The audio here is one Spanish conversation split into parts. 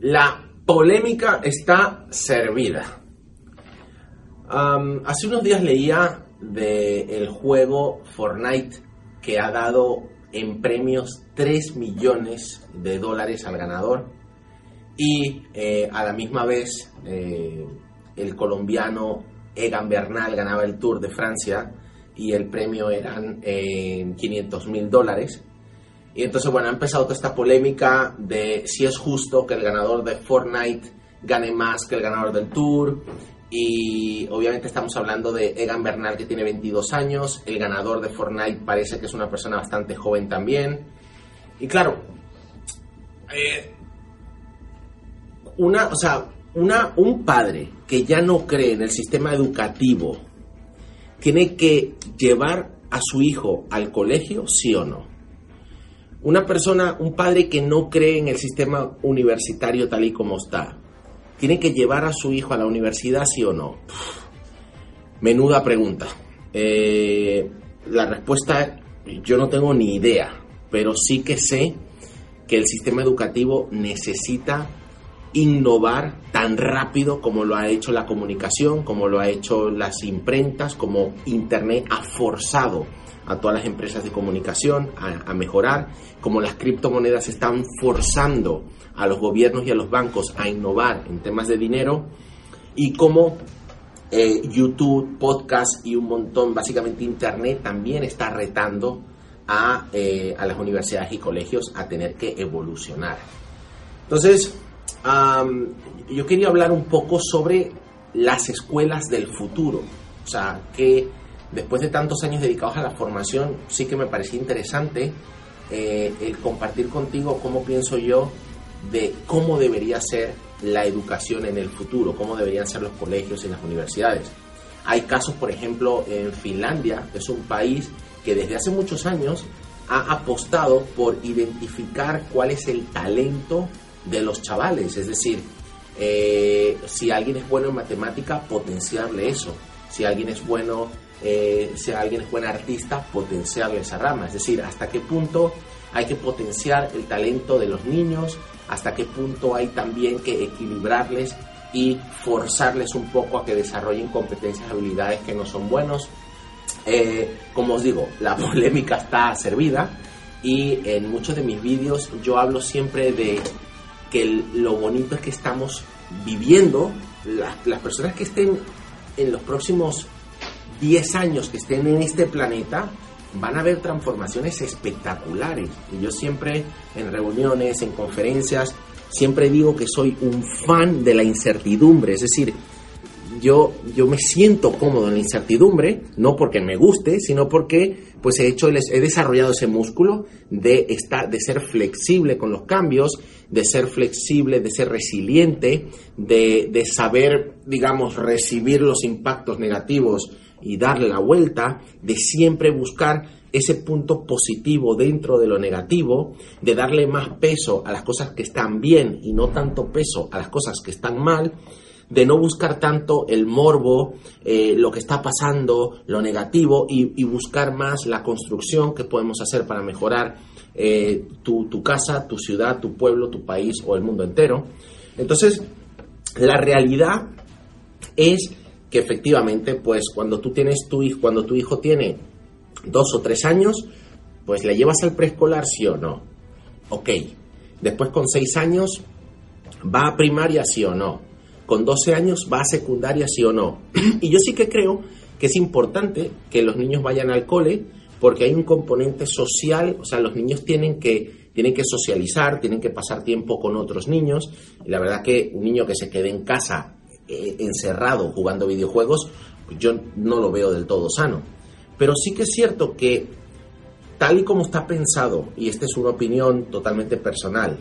La polémica está servida. Hace unos días leía del juego Fortnite que ha dado en premios 3 millones de dólares al ganador y eh, a la misma vez eh, el colombiano Egan Bernal ganaba el Tour de Francia y el premio eran 500 mil dólares. Y entonces, bueno, ha empezado toda esta polémica de si es justo que el ganador de Fortnite gane más que el ganador del Tour. Y obviamente estamos hablando de Egan Bernal, que tiene 22 años. El ganador de Fortnite parece que es una persona bastante joven también. Y claro, eh, una, o sea, una, un padre que ya no cree en el sistema educativo tiene que llevar a su hijo al colegio, sí o no. Una persona, un padre que no cree en el sistema universitario tal y como está, ¿tiene que llevar a su hijo a la universidad, sí o no? Menuda pregunta. Eh, la respuesta, yo no tengo ni idea, pero sí que sé que el sistema educativo necesita innovar tan rápido como lo ha hecho la comunicación, como lo ha hecho las imprentas, como Internet ha forzado a todas las empresas de comunicación a, mejorar, como las criptomonedas están forzando a los gobiernos y a los bancos a innovar en temas de dinero, y como eh, YouTube, podcast y un montón, básicamente Internet también está retando a, eh, a las universidades y colegios a tener que evolucionar. Entonces, yo quería hablar un poco sobre las escuelas del futuro, o sea, que después de tantos años dedicados a la formación, sí que me parecía interesante eh, el compartir contigo cómo pienso yo de cómo debería ser la educación en el futuro, cómo deberían ser los colegios y las universidades. Hay casos, por ejemplo, en Finlandia, que es un país que desde hace muchos años ha apostado por identificar cuál es el talento de los chavales, es decir, eh, si alguien es bueno en matemática, potenciarle eso, si alguien es bueno eh, si alguien es buen artista, potenciarle esa rama. Es decir, hasta qué punto hay que potenciar el talento de los niños, hasta qué punto hay también que equilibrarles y forzarles un poco a que desarrollen competencias, habilidades que no son buenos. Eh, como os digo, la polémica está servida y en muchos de mis vídeos yo hablo siempre de que el, lo bonito es que estamos viviendo, las, las personas que estén en los próximos 10 años que estén en este planeta, van a haber transformaciones espectaculares. Y yo siempre en reuniones, en conferencias, siempre digo que soy un fan de la incertidumbre, es decir, yo, yo me siento cómodo en la incertidumbre, no porque me guste, sino porque pues he hecho, he desarrollado ese músculo de estar, de ser flexible con los cambios, de ser flexible, de ser resiliente, de, de saber, digamos, recibir los impactos negativos y darle la vuelta, de siempre buscar ese punto positivo dentro de lo negativo, de darle más peso a las cosas que están bien y no tanto peso a las cosas que están mal, de no buscar tanto el morbo, eh, lo que está pasando, lo negativo y, buscar más la construcción que podemos hacer para mejorar eh, tu casa, tu ciudad, tu pueblo, tu país o el mundo entero. Entonces, la realidad es que efectivamente, pues cuando tú tienes tu hijo, cuando tu hijo tiene dos o tres años, pues le llevas al preescolar, sí o no. Ok. Después con seis años, va a primaria, sí o no. Con 12 años, va a secundaria, sí o no. y yo sí que creo que es importante que los niños vayan al cole porque hay un componente social, o sea, los niños tienen que, tienen que socializar, tienen que pasar tiempo con otros niños. Y la verdad que un niño que se quede en casa eh, encerrado jugando videojuegos, yo no lo veo del todo sano. Pero sí que es cierto que tal y como está pensado, y esta es una opinión totalmente personal,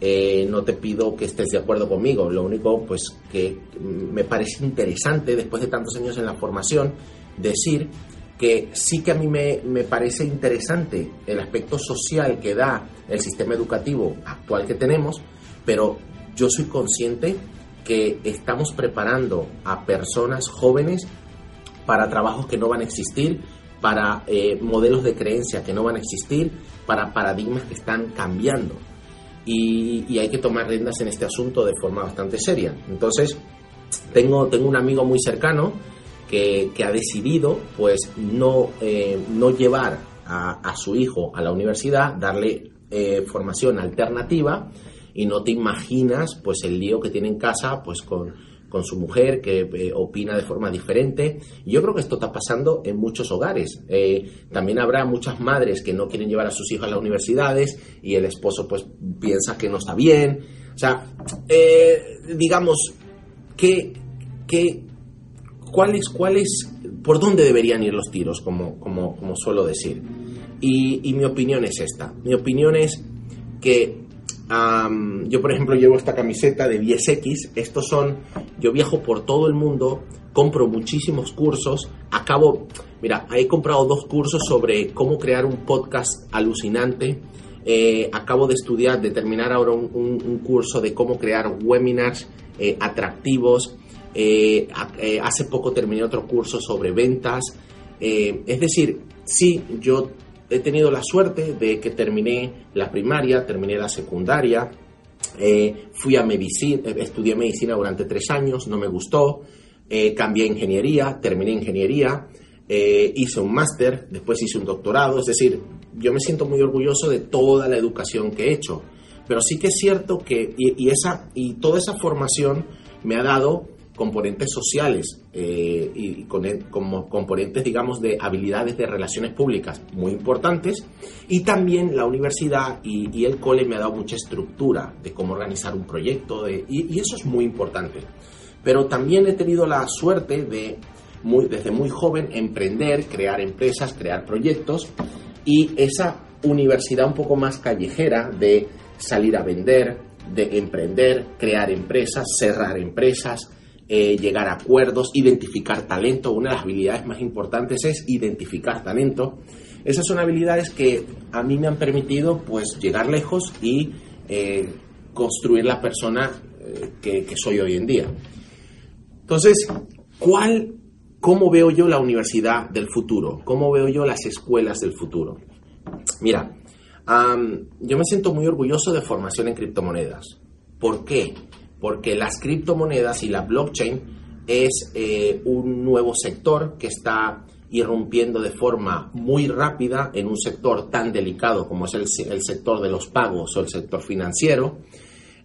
eh, no te pido que estés de acuerdo conmigo, lo único pues que me parece interesante después de tantos años en la formación decir que sí que a mí me, me, parece interesante el aspecto social que da el sistema educativo actual que tenemos, pero yo soy consciente que estamos preparando a personas jóvenes para trabajos que no van a existir, para eh, modelos de creencia que no van a existir, para paradigmas que están cambiando. Y, hay que tomar riendas en este asunto de forma bastante seria. Entonces, tengo, tengo un amigo muy cercano que, ha decidido pues no, eh, no llevar a, a, su hijo a la universidad, darle eh, formación alternativa y no te imaginas pues el lío que tiene en casa pues con, con su mujer que eh, opina de forma diferente. Yo creo que esto está pasando en muchos hogares. Eh, también habrá muchas madres que no quieren llevar a sus hijos a las universidades y el esposo pues piensa que no está bien. O sea, eh, digamos, ¿qué, qué, cuál, es, ¿cuál es, por dónde deberían ir los tiros, como, como, como suelo decir? Y, y mi opinión es esta. Mi opinión es que Yo, por ejemplo, llevo esta camiseta de 10X. Estos son, yo viajo por todo el mundo, compro muchísimos cursos, acabo, mira, he comprado dos cursos sobre cómo crear un podcast alucinante. Eh, acabo de estudiar, de terminar ahora un curso de cómo crear webinars eh, atractivos. Eh, hace poco terminé otro curso sobre ventas. es decir, sí, yo he tenido la suerte de que terminé la primaria, terminé la secundaria, eh, fui a medicina, estudié medicina durante tres años, no me gustó, eh, cambié ingeniería, terminé ingeniería, eh, hice un máster, después hice un doctorado, es decir, yo me siento muy orgulloso de toda la educación que he hecho, pero sí que es cierto que, y esa, y toda esa formación me ha dado componentes sociales eh, y con, como componentes, digamos, de habilidades de relaciones públicas muy importantes. Y también la universidad y, y el cole me ha dado mucha estructura de cómo organizar un proyecto de, y, y, eso es muy importante. Pero también he tenido la suerte de, muy, desde muy joven, emprender, crear empresas, crear proyectos y esa universidad un poco más callejera de salir a vender, de emprender, crear empresas, cerrar empresas, eh, llegar a acuerdos, identificar talento. Una de las habilidades más importantes es identificar talento. Esas son habilidades que a mí me han permitido pues llegar lejos y eh, construir la persona eh, que, soy hoy en día. Entonces, ¿cuál, ¿cómo veo yo la universidad del futuro? ¿Cómo veo yo las escuelas del futuro? Mira, yo me siento muy orgulloso de formación en criptomonedas. ¿Por qué? Porque las criptomonedas y la blockchain es eh, un nuevo sector que está irrumpiendo de forma muy rápida en un sector tan delicado como es el, sector de los pagos o el sector financiero.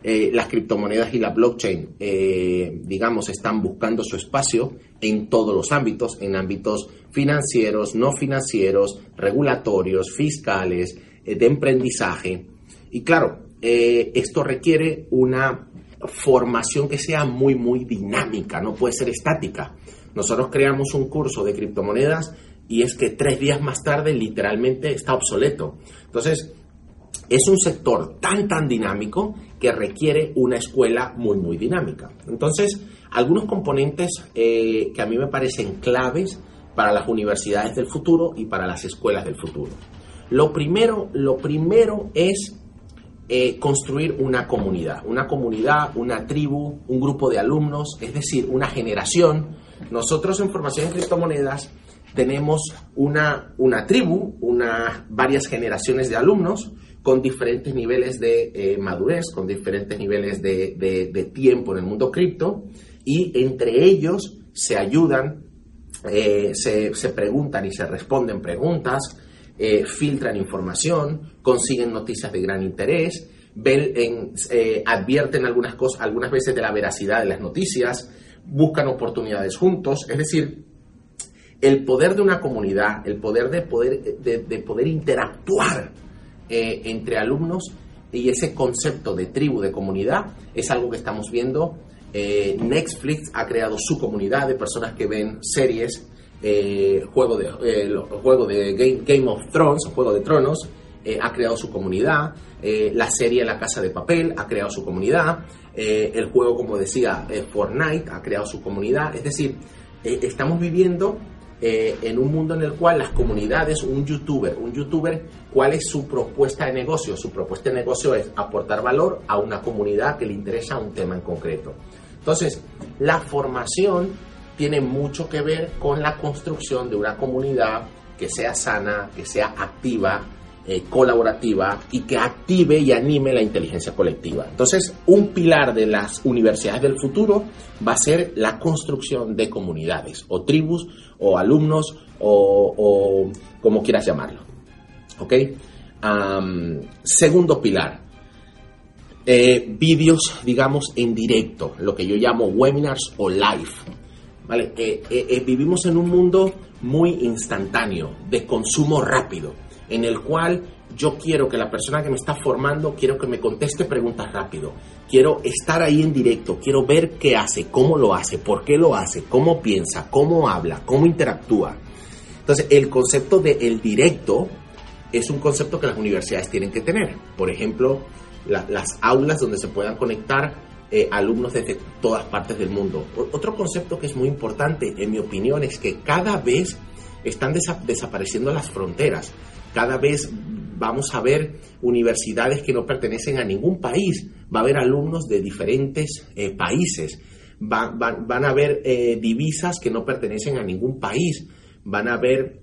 Eh, las criptomonedas y la blockchain, eh, digamos, están buscando su espacio en todos los ámbitos, en ámbitos financieros, no financieros, regulatorios, fiscales, de emprendizaje. Y claro, esto requiere una formación que sea muy, muy dinámica, no puede ser estática. Nosotros creamos un curso de criptomonedas y es que tres días más tarde literalmente está obsoleto. Entonces, es un sector tan, tan dinámico que requiere una escuela muy, muy dinámica. Entonces, algunos componentes eh, que a mí me parecen claves para las universidades del futuro y para las escuelas del futuro. Lo primero, lo primero es eh, construir una comunidad, una comunidad, una tribu, un grupo de alumnos, es decir, una generación. Nosotros en formación en criptomonedas tenemos una, una tribu, una, varias generaciones de alumnos con diferentes niveles de eh, madurez, con diferentes niveles de, de, tiempo en el mundo cripto y entre ellos se ayudan, eh, se, se preguntan y se responden preguntas, eh, filtran información, consiguen noticias de gran interés, ven en, eh, advierten algunas cosas, algunas veces de la veracidad de las noticias, buscan oportunidades juntos, es decir, el poder de una comunidad, el poder de poder, de, de poder interactuar eh, entre alumnos y ese concepto de tribu, de comunidad, es algo que estamos viendo. Eh, Netflix ha creado su comunidad de personas que ven series eh, juego de, eh, juego de Game, Game of Thrones, Juego de Tronos, eh, ha creado su comunidad, la serie La Casa de Papel ha creado su comunidad, el juego, como decía, Fortnite ha creado su comunidad, es decir, estamos viviendo en un mundo en el cual las comunidades, un youtuber, un youtuber, ¿cuál es su propuesta de negocio? Su propuesta de negocio es aportar valor a una comunidad que le interesa un tema en concreto. Entonces, la formación tiene mucho que ver con la construcción de una comunidad que sea sana, que sea activa, eh, colaborativa y que active y anime la inteligencia colectiva. Entonces, un pilar de las universidades del futuro va a ser la construcción de comunidades o tribus o alumnos o, como quieras llamarlo. ¿Ok? segundo pilar, eh, vídeos, digamos, en directo, lo que yo llamo webinars o live. ¿Vale? Eh, eh, vivimos en un mundo muy instantáneo, de consumo rápido, en el cual yo quiero que la persona que me está formando, quiero que me conteste preguntas rápido, quiero estar ahí en directo, quiero ver qué hace, cómo lo hace, por qué lo hace, cómo piensa, cómo habla, cómo interactúa. Entonces, el concepto de el directo es un concepto que las universidades tienen que tener. Por ejemplo, las aulas donde se puedan conectar eh, alumnos desde todas partes del mundo. otro concepto que es muy importante, en mi opinión, es que cada vez están desapareciendo las fronteras. Cada vez vamos a ver universidades que no pertenecen a ningún país. Va a haber alumnos de diferentes eh, países. van a haber eh, divisas que no pertenecen a ningún país. Van a haber...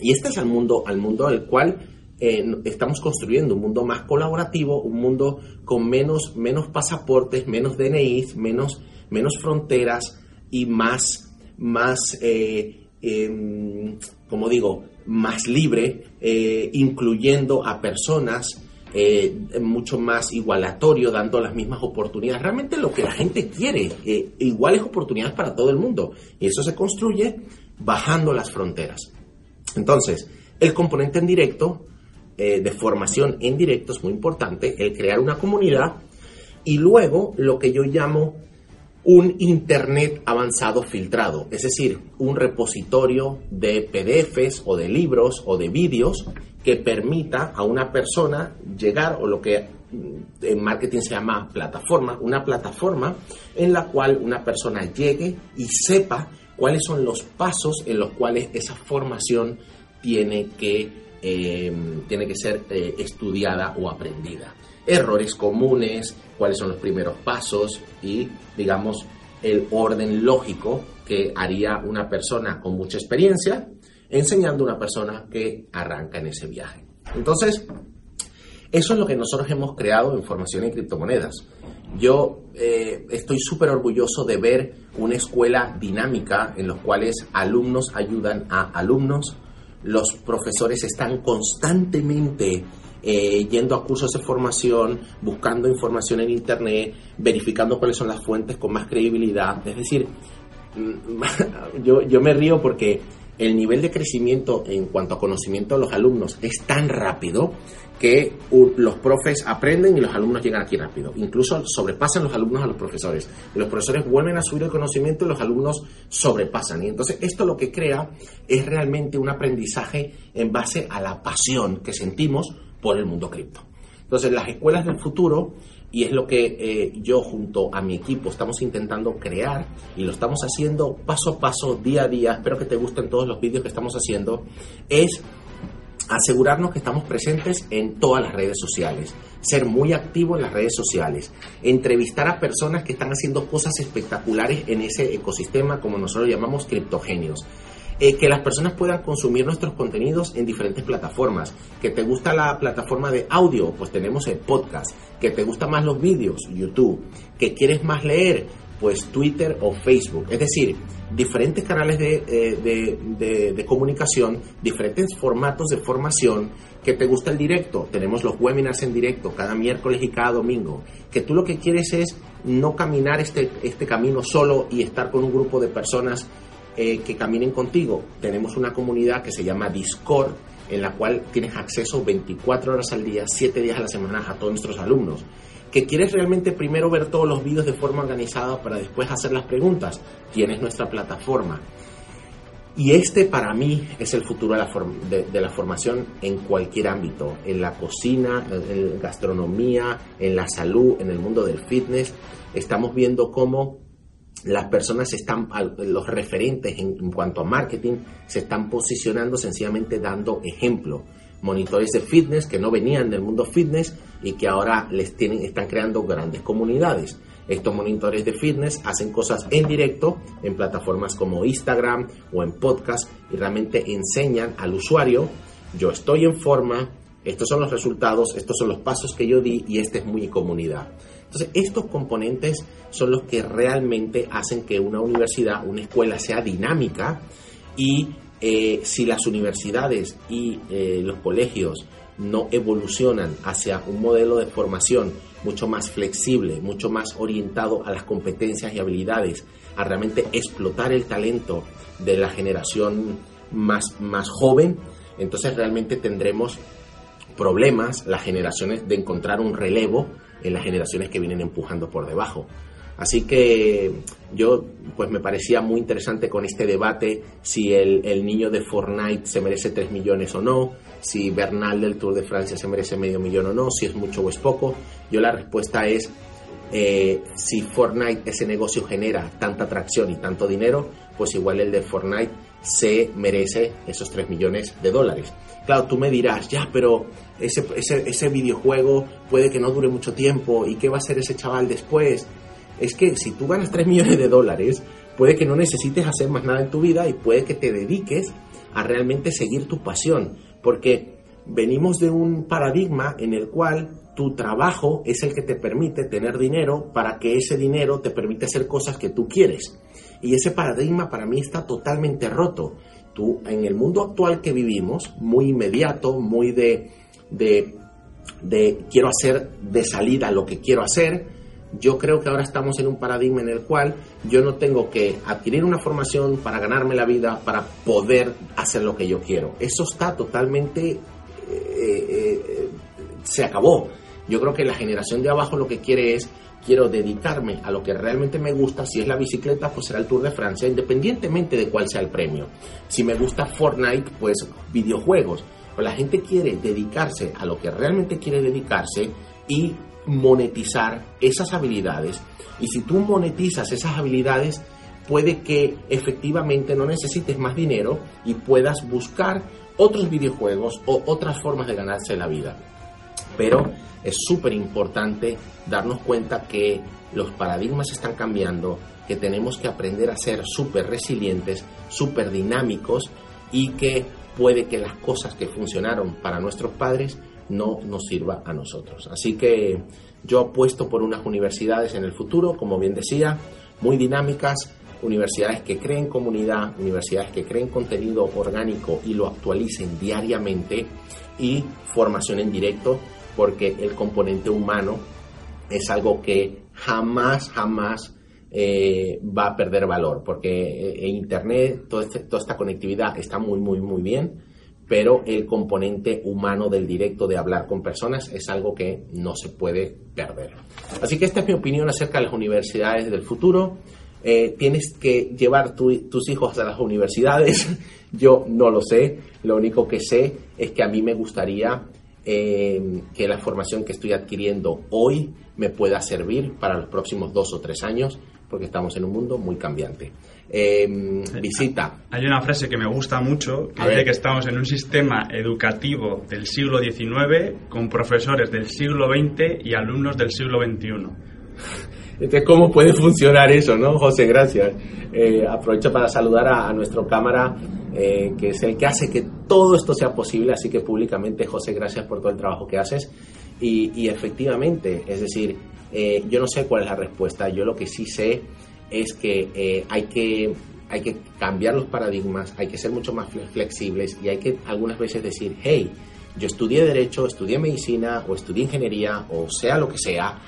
Y este es el mundo, al mundo al cual estamos construyendo un mundo más colaborativo, un mundo con menos, menos pasaportes, menos DNIs, menos, menos fronteras y más, más eh, em, como digo, más libre, eh, incluyendo a personas eh, mucho más igualatorio, dando las mismas oportunidades. Realmente lo que la gente quiere, iguales oportunidades para todo el mundo. Y eso se construye bajando las fronteras. Entonces, el componente en directo eh, de formación en directo es muy importante, el crear una comunidad y luego lo que yo llamo un Internet avanzado filtrado, es decir, un repositorio de PDFs o de libros o de vídeos que permita a una persona llegar o lo que en marketing se llama plataforma, una plataforma en la cual una persona llegue y sepa cuáles son los pasos en los cuales esa formación tiene que Em, tiene que ser eh, estudiada o aprendida. Errores comunes, cuáles son los primeros pasos y, digamos, el orden lógico que haría una persona con mucha experiencia enseñando a una persona que arranca en ese viaje. Entonces, eso es lo que nosotros hemos creado en formación en criptomonedas. Yo eh, estoy súper orgulloso de ver una escuela dinámica en la cuales alumnos ayudan a alumnos, los profesores están constantemente eh, yendo a cursos de formación, buscando información en Internet, verificando cuáles son las fuentes con más credibilidad. Es decir, yo, yo me río porque el nivel de crecimiento en cuanto a conocimiento de los alumnos es tan rápido que los profes aprenden y los alumnos llegan aquí rápido. Incluso sobrepasan los alumnos a los profesores. los profesores vuelven a subir el conocimiento y los alumnos sobrepasan. Y entonces esto lo que crea es realmente un aprendizaje en base a la pasión que sentimos por el mundo cripto. Entonces las escuelas del futuro, y es lo que eh, yo junto a mi equipo estamos intentando crear y lo estamos haciendo paso a paso, día a día, espero que te gusten todos los vídeos que estamos haciendo, es asegurarnos que estamos presentes en todas las redes sociales, ser muy activo en las redes sociales, entrevistar a personas que están haciendo cosas espectaculares en ese ecosistema, como nosotros llamamos criptogenios. Eh, que las personas puedan consumir nuestros contenidos en diferentes plataformas. Que te gusta la plataforma de audio, pues tenemos el podcast. Que te gustan más los vídeos, YouTube. Que quieres más leer, pues Twitter o Facebook. Es decir, diferentes canales eh, de, de, comunicación, diferentes formatos de formación. Que te gusta el directo, tenemos los webinars en directo cada miércoles y cada domingo. Que tú lo que quieres es no caminar este, este camino solo y estar con un grupo de personas eh, que caminen contigo. Tenemos una comunidad que se llama Discord, en la cual tienes acceso 24 horas al día, 7 días a la semana a todos nuestros alumnos que quieres realmente primero ver todos los vídeos de forma organizada para después hacer las preguntas, tienes nuestra plataforma. Y este para mí es el futuro de la, formación en cualquier ámbito, en la cocina, en, en gastronomía, en la salud, en el mundo del fitness. Estamos viendo cómo las personas están, los referentes en, cuanto a marketing, se están posicionando sencillamente dando ejemplo. Monitores de fitness que no venían del mundo fitness y que ahora les tienen, están creando grandes comunidades. Estos monitores de fitness hacen cosas en directo en plataformas como Instagram o en podcast y realmente enseñan al usuario, yo estoy en forma, estos son los resultados, estos son los pasos que yo di y esta es mi comunidad. Entonces, estos componentes son los que realmente hacen que una universidad, una escuela sea dinámica y eh, si las universidades y eh, los colegios no evolucionan hacia un modelo de formación mucho más flexible, mucho más orientado a las competencias y habilidades, a realmente explotar el talento de la generación más, más joven, entonces realmente tendremos problemas las generaciones de encontrar un relevo en las generaciones que vienen empujando por debajo. Así que yo pues me parecía muy interesante con este debate si el, niño de Fortnite se merece 3 millones o no, si Bernal del Tour de Francia se merece medio millón o no, si es mucho o es poco. Yo la respuesta es eh, si Fortnite, ese negocio genera tanta atracción y tanto dinero, pues igual el de Fortnite se merece esos 3 millones de dólares. Claro, tú me dirás, ya, pero ese, ese, ese videojuego puede que no dure mucho tiempo y qué va a hacer ese chaval después. Es que si tú ganas 3 millones de dólares, puede que no necesites hacer más nada en tu vida y puede que te dediques a realmente seguir tu pasión, porque venimos de un paradigma en el cual tu trabajo es el que te permite tener dinero para que ese dinero te permite hacer cosas que tú quieres. Y ese paradigma para mí está totalmente roto. Tú, en el mundo actual que vivimos, muy inmediato, muy de, de, quiero hacer de salida lo que quiero hacer, yo creo que ahora estamos en un paradigma en el cual yo no tengo que adquirir una formación para ganarme la vida, para poder hacer lo que yo quiero. Eso está totalmente... Eh, eh, se acabó. Yo creo que la generación de abajo lo que quiere es quiero dedicarme a lo que realmente me gusta, si es la bicicleta, pues será el Tour de Francia, independientemente de cuál sea el premio. Si me gusta Fortnite, pues videojuegos. La gente quiere dedicarse a lo que realmente quiere dedicarse y monetizar esas habilidades. Y si tú monetizas esas habilidades, puede que efectivamente no necesites más dinero y puedas buscar otros videojuegos o otras formas de ganarse la vida. Pero es súper importante darnos cuenta que los paradigmas están cambiando, que tenemos que aprender a ser súper resilientes, súper dinámicos y que puede que las cosas que funcionaron para nuestros padres no nos sirva a nosotros. Así que yo apuesto por unas universidades en el futuro, como bien decía, muy dinámicas, universidades que creen comunidad, universidades que creen contenido orgánico y lo actualicen diariamente y formación en directo porque el componente humano es algo que jamás, jamás eh, va a perder valor, porque eh, Internet este, toda esta conectividad está muy, muy, muy bien, pero el componente humano del directo de hablar con personas es algo que no se puede perder. Así que esta es mi opinión acerca de las universidades del futuro. Eh, tienes que llevar tus hijos a las universidades. Yo no lo sé. Lo único que sé es que a mí me gustaría eh, que la formación que estoy adquiriendo hoy me pueda servir para los próximos dos o tres años, porque estamos en un mundo muy cambiante. Em, visita. Hay una frase que me gusta mucho, que dice que estamos en un sistema educativo del siglo XIX con profesores del siglo XX y alumnos del siglo XXI. Entonces, ¿cómo puede funcionar eso, no, José? Gracias. Eh, aprovecho para saludar a, nuestro cámara, eh, que es el que hace que todo esto sea posible, así que públicamente, José, gracias por todo el trabajo que haces. Y, efectivamente, es decir, eh, yo no sé cuál es la respuesta, yo lo que sí sé es que hay que hay que cambiar los paradigmas, hay que ser mucho más flexibles y hay que algunas veces decir, hey, yo estudié derecho, estudié medicina o estudié ingeniería o sea lo que sea,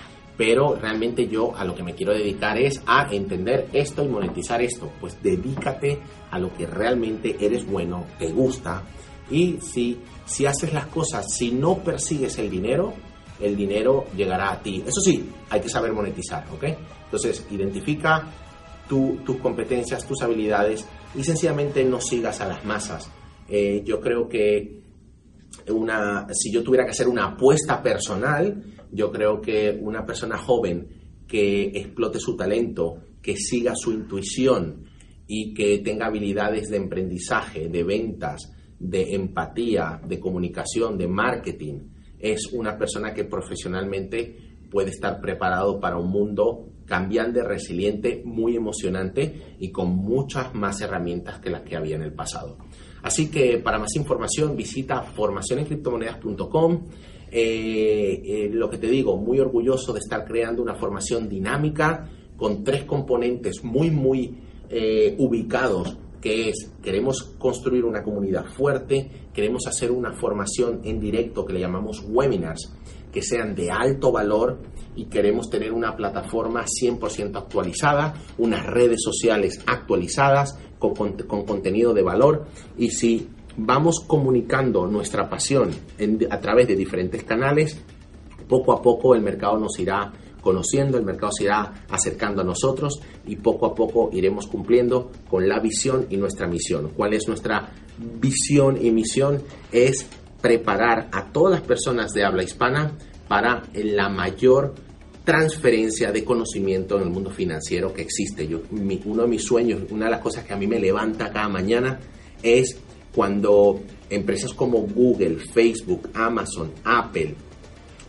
pero realmente yo a lo que me quiero dedicar es a entender esto y monetizar esto. Pues dedícate a lo que realmente eres bueno, te gusta y si, si haces las cosas, si no persigues el dinero, el dinero llegará a ti. Eso sí, hay que saber monetizar, ¿ok? Entonces, identifica tus competencias, tus habilidades, y sencillamente no sigas a las masas. Eh, yo creo que una, si yo tuviera que hacer una apuesta personal, yo creo que una persona joven que explote su talento, que siga su intuición y que tenga habilidades de emprendizaje, de ventas, de empatía, de comunicación, de marketing, es una persona que profesionalmente puede estar preparado para un mundo cambiante, resiliente, muy emocionante y con muchas más herramientas que las que había en el pasado. Así que para más información visita formacionencriptomonedas.com. Eh, eh, lo que te digo, muy orgulloso de estar creando una formación dinámica con tres componentes muy, muy eh, ubicados que es, queremos construir una comunidad fuerte, queremos hacer una formación en directo que le llamamos webinars, que sean de alto valor y queremos tener una plataforma 100% actualizada, unas redes sociales actualizadas con, con, contenido de valor. Y si vamos comunicando nuestra pasión a través de diferentes canales, poco a poco el mercado nos irá conociendo, el mercado se irá acercando a nosotros y poco a poco iremos cumpliendo con la visión y nuestra misión. ¿Cuál es nuestra visión y misión? Es preparar a todas las personas de habla hispana para la mayor transferencia de conocimiento en el mundo financiero que existe. Yo, uno de mis sueños, una de las cosas que a mí me levanta cada mañana es cuando empresas como Google, Facebook, Amazon, Apple,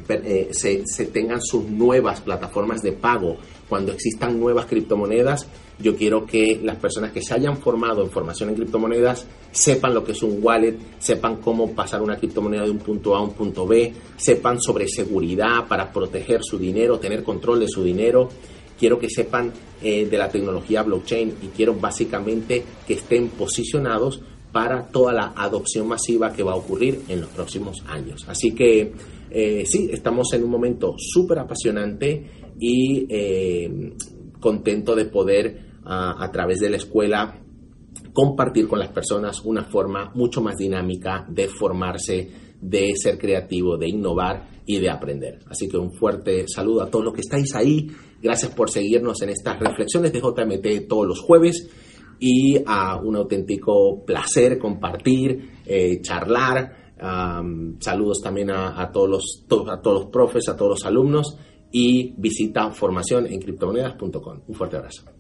eh, se, se, tengan sus nuevas plataformas de pago, cuando existan nuevas criptomonedas, yo quiero que las personas que se hayan formado en formación en criptomonedas sepan lo que es un wallet, sepan cómo pasar una criptomoneda de un punto A a un punto B, sepan sobre seguridad para proteger su dinero, tener control de su dinero. Quiero que sepan eh, de la tecnología blockchain y quiero básicamente que estén posicionados para toda la adopción masiva que va a ocurrir en los próximos años. Así que eh, sí, estamos en un momento súper apasionante y eh, contento de poder a, través de la escuela compartir con las personas una forma mucho más dinámica de formarse, de ser creativo, de innovar y de aprender. Así que un fuerte saludo a todos los que estáis ahí. Gracias por seguirnos en estas reflexiones de JMT todos los jueves y a un auténtico placer compartir, eh, charlar saludos también a, todos los, a todos los profes, a todos los alumnos y visita formación en criptomonedas.com. Un fuerte abrazo.